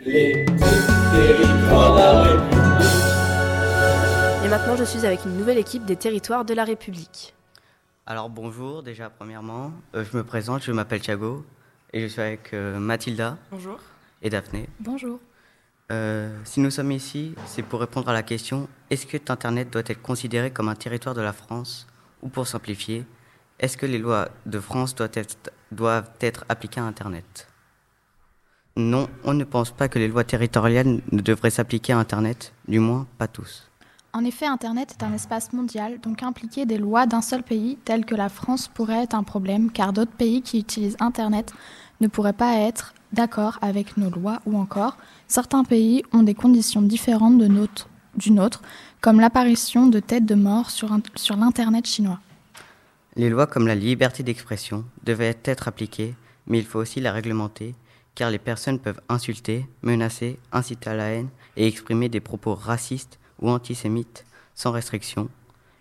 les territoires de la République. Et maintenant, je suis avec une nouvelle équipe des territoires de la République. Alors bonjour déjà premièrement, Euh, je me présente, je m'appelle Thiago et je suis avec euh, Mathilda Bonjour. et Daphné. Bonjour. Euh, si nous sommes ici, c'est pour répondre à la question est-ce que Internet doit être considéré comme un territoire de la France Ou pour simplifier, est-ce que les lois de France doivent être, doivent être appliquées à Internet? Non, on ne pense pas que les lois territoriales ne devraient s'appliquer à Internet, du moins pas tous. En effet, Internet est un espace mondial, donc impliquer des lois d'un seul pays, telles que la France, pourrait être un problème, car d'autres pays qui utilisent Internet ne pourraient pas être d'accord avec nos lois, ou encore, certains pays ont des conditions différentes de notre, du nôtre, comme l'apparition de têtes de mort sur, sur l'Internet chinois. Les lois comme la liberté d'expression devaient être appliquées, mais il faut aussi la réglementer, car les personnes peuvent insulter, menacer, inciter à la haine et exprimer des propos racistes ou antisémites sans restriction.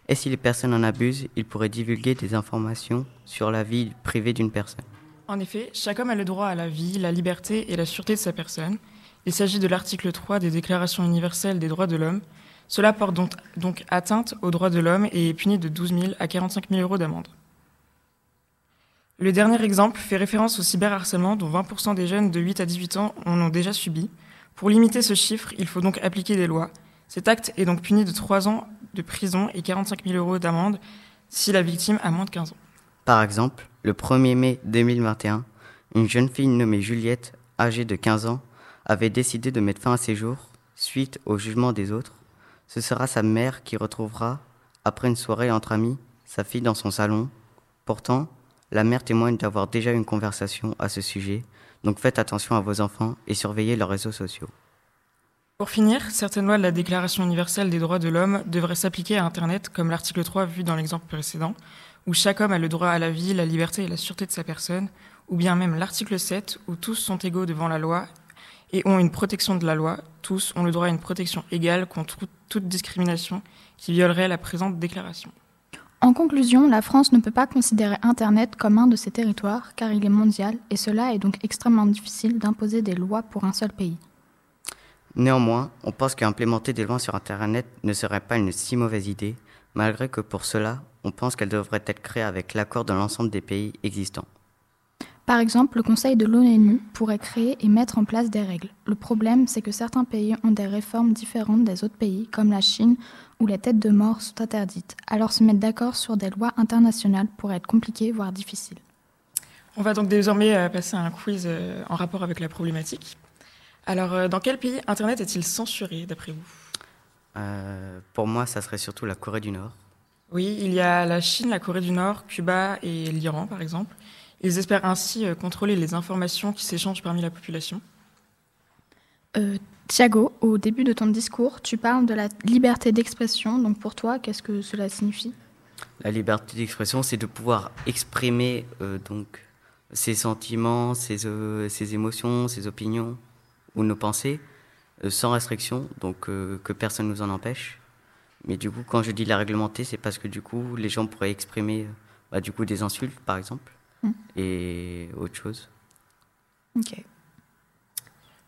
Et si les personnes en abusent, ils pourraient divulguer des informations sur la vie privée d'une personne. En effet, chaque homme a le droit à la vie, la liberté et la sûreté de sa personne. Il s'agit de l'article 3 des Déclarations universelles des droits de l'homme. Cela porte donc, atteinte aux droits de l'homme et est puni de 12 000 à 45 000 euros d'amende. Le dernier exemple fait référence au cyberharcèlement dont 20% des jeunes de 8 à 18 ans en ont déjà subi. Pour limiter ce chiffre, il faut donc appliquer des lois. Cet acte est donc puni de 3 ans de prison et 45 000 euros d'amende si la victime a moins de 15 ans. Par exemple, le 1er mai 2021, une jeune fille nommée Juliette, âgée de 15 ans, avait décidé de mettre fin à ses jours suite au jugement des autres. Ce sera sa mère qui retrouvera, après une soirée entre amis, sa fille dans son salon. Pourtant, la mère témoigne d'avoir déjà eu une conversation à ce sujet, donc faites attention à vos enfants et surveillez leurs réseaux sociaux. Pour finir, certaines lois de la Déclaration universelle des droits de l'homme devraient s'appliquer à Internet, comme l'article 3 vu dans l'exemple précédent, où chaque homme a le droit à la vie, la liberté et la sûreté de sa personne, ou bien même l'article 7, où tous sont égaux devant la loi et ont une protection de la loi, tous ont le droit à une protection égale contre toute discrimination qui violerait la présente déclaration. En conclusion, la France ne peut pas considérer Internet comme un de ses territoires, car il est mondial, et cela est donc extrêmement difficile d'imposer des lois pour un seul pays. Néanmoins, on pense qu'implémenter des lois sur Internet ne serait pas une si mauvaise idée, malgré que pour cela, on pense qu'elles devraient être créées avec l'accord de l'ensemble des pays existants. Par exemple, le Conseil de l'ONU pourrait créer et mettre en place des règles. Le problème, c'est que certains pays ont des réformes différentes des autres pays, comme la Chine, où les têtes de mort sont interdites. Alors se mettre d'accord sur des lois internationales pourrait être compliqué, voire difficile. On va donc désormais euh, passer à un quiz euh, en rapport avec la problématique. Alors, euh, dans quel pays Internet est-il censuré, d'après vous? Euh, pour moi, ça serait surtout la Corée du Nord. Oui, il y a la Chine, la Corée du Nord, Cuba et l'Iran, par exemple. Ils espèrent ainsi euh, contrôler les informations qui s'échangent parmi la population. Euh, Thiago, au début de ton discours, tu parles de la liberté d'expression. Donc pour toi, qu'est-ce que cela signifie? La liberté d'expression, c'est de pouvoir exprimer euh, donc ses sentiments, ses, euh, ses émotions, ses opinions ou nos pensées euh, sans restriction, donc euh, que personne nous en empêche. Mais du coup, quand je dis la réglementer, c'est parce que du coup, les gens pourraient exprimer euh, bah, du coup des insultes, par exemple, Et autre chose. Ok.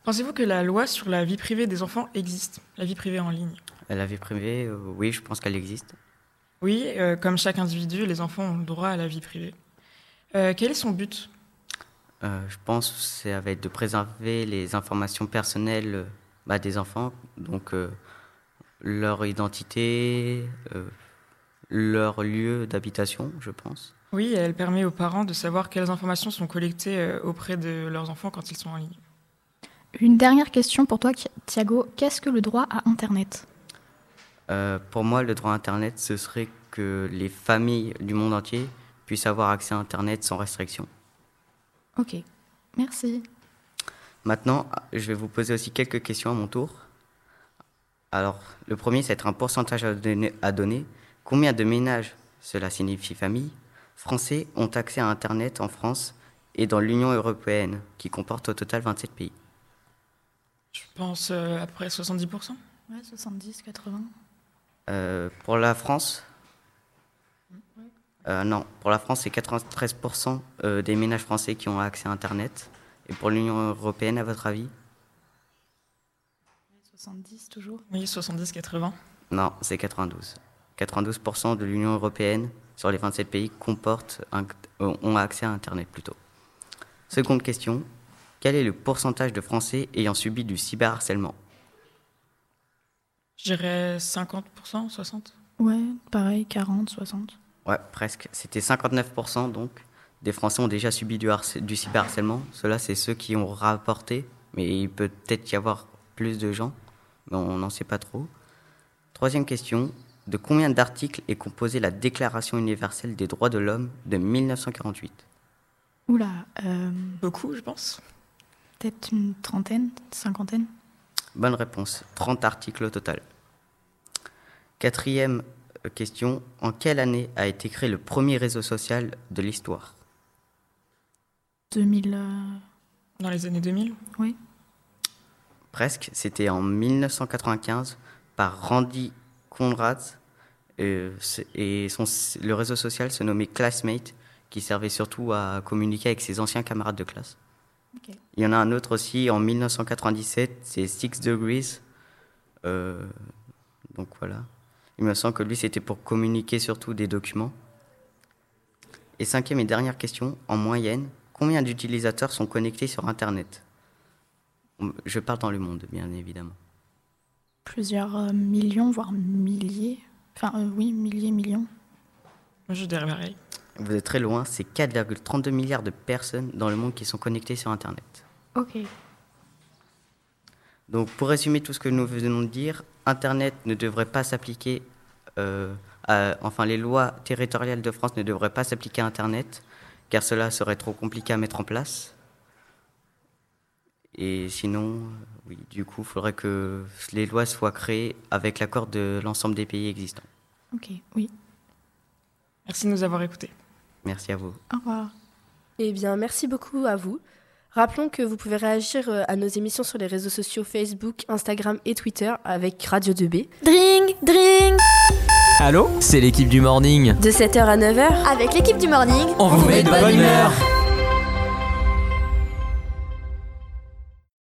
Pensez-vous que la loi sur la vie privée des enfants existe, la vie privée en ligne? La vie privée, euh, oui, je pense qu'elle existe. Oui, euh, comme chaque individu, les enfants ont le droit à la vie privée. Euh, quel est son but? Euh, je pense que ça va être de préserver les informations personnelles euh, bah, des enfants, donc euh, leur identité, euh, leur lieu d'habitation, je pense. Oui, elle permet aux parents de savoir quelles informations sont collectées euh, auprès de leurs enfants quand ils sont en ligne. Une dernière question pour toi, Thiago. Qu'est-ce que le droit à Internet? Euh, pour moi, le droit à Internet, ce serait que les familles du monde entier puissent avoir accès à Internet sans restriction. Ok. Merci. Maintenant, je vais vous poser aussi quelques questions à mon tour. Alors, le premier, c'est être un pourcentage à donner, à donner. Combien de ménages, cela signifie famille, français ont accès à Internet en France et dans l'Union européenne, qui comporte au total 27 pays Je pense euh, à peu près 70%. Ouais, 70, 80. Euh, Pour la France Euh, Non, pour la France, c'est 93% euh, des ménages français qui ont accès à Internet. Et pour l'Union européenne, à votre avis? 70 toujours. Oui, 70-80. Non, c'est 92. 92% de l'Union européenne sur les 27 pays comportent un- euh, ont accès à Internet plutôt. Seconde question. Quel est le pourcentage de Français ayant subi du cyberharcèlement? Je dirais 50%, 60%. Ouais, pareil, 40, 60. Ouais, presque. C'était 59% donc des Français ont déjà subi du, harcè- du cyberharcèlement. Cela, c'est ceux qui ont rapporté, mais il peut peut-être y avoir plus de gens, mais on n'en sait pas trop. Troisième question. De combien d'articles est composée la Déclaration universelle des droits de l'homme de 1948 Oula, euh, Beaucoup, je pense. peut-être une trentaine, cinquantaine? Bonne réponse. 30 articles au total. Quatrième euh, question. En quelle année a été créé le premier réseau social de l'histoire? 2000, euh, Dans les années 2000. oui. Presque. C'était en 1995 par Randy Conrad. Euh, et son- le réseau social se nommait Classmate, qui servait surtout à communiquer avec ses anciens camarades de classe. Il y en a un autre aussi en 1997, c'est Six Degrees. Euh, donc voilà. Il me semble que lui, c'était pour communiquer surtout des documents. Et cinquième et dernière question, en moyenne, combien d'utilisateurs sont connectés sur Internet? Je parle dans le monde, bien évidemment. Plusieurs euh, millions, voire milliers. Enfin, euh, oui, milliers, millions. Je dirais pareil. Vous êtes très loin, c'est 4,32 milliards de personnes dans le monde qui sont connectées sur Internet. Ok. Donc, pour résumer tout ce que nous venons de dire, Internet ne devrait pas s'appliquer, euh, à- enfin, les lois territoriales de France ne devraient pas s'appliquer à Internet, car cela serait trop compliqué à mettre en place. Et sinon, euh, oui, du coup, il faudrait que les lois soient créées avec l'accord de l'ensemble des pays existants. Ok, oui. Merci de nous avoir écoutés. Merci à vous. Au revoir. Eh bien, merci beaucoup à vous. Rappelons que vous pouvez réagir euh, à nos émissions sur les réseaux sociaux Facebook, Instagram et Twitter avec Radio 2B. Dring, dring Allô C'est l'équipe du morning. De 7h à 9h, Avec l'équipe du morning, On vous met de bonne humeur.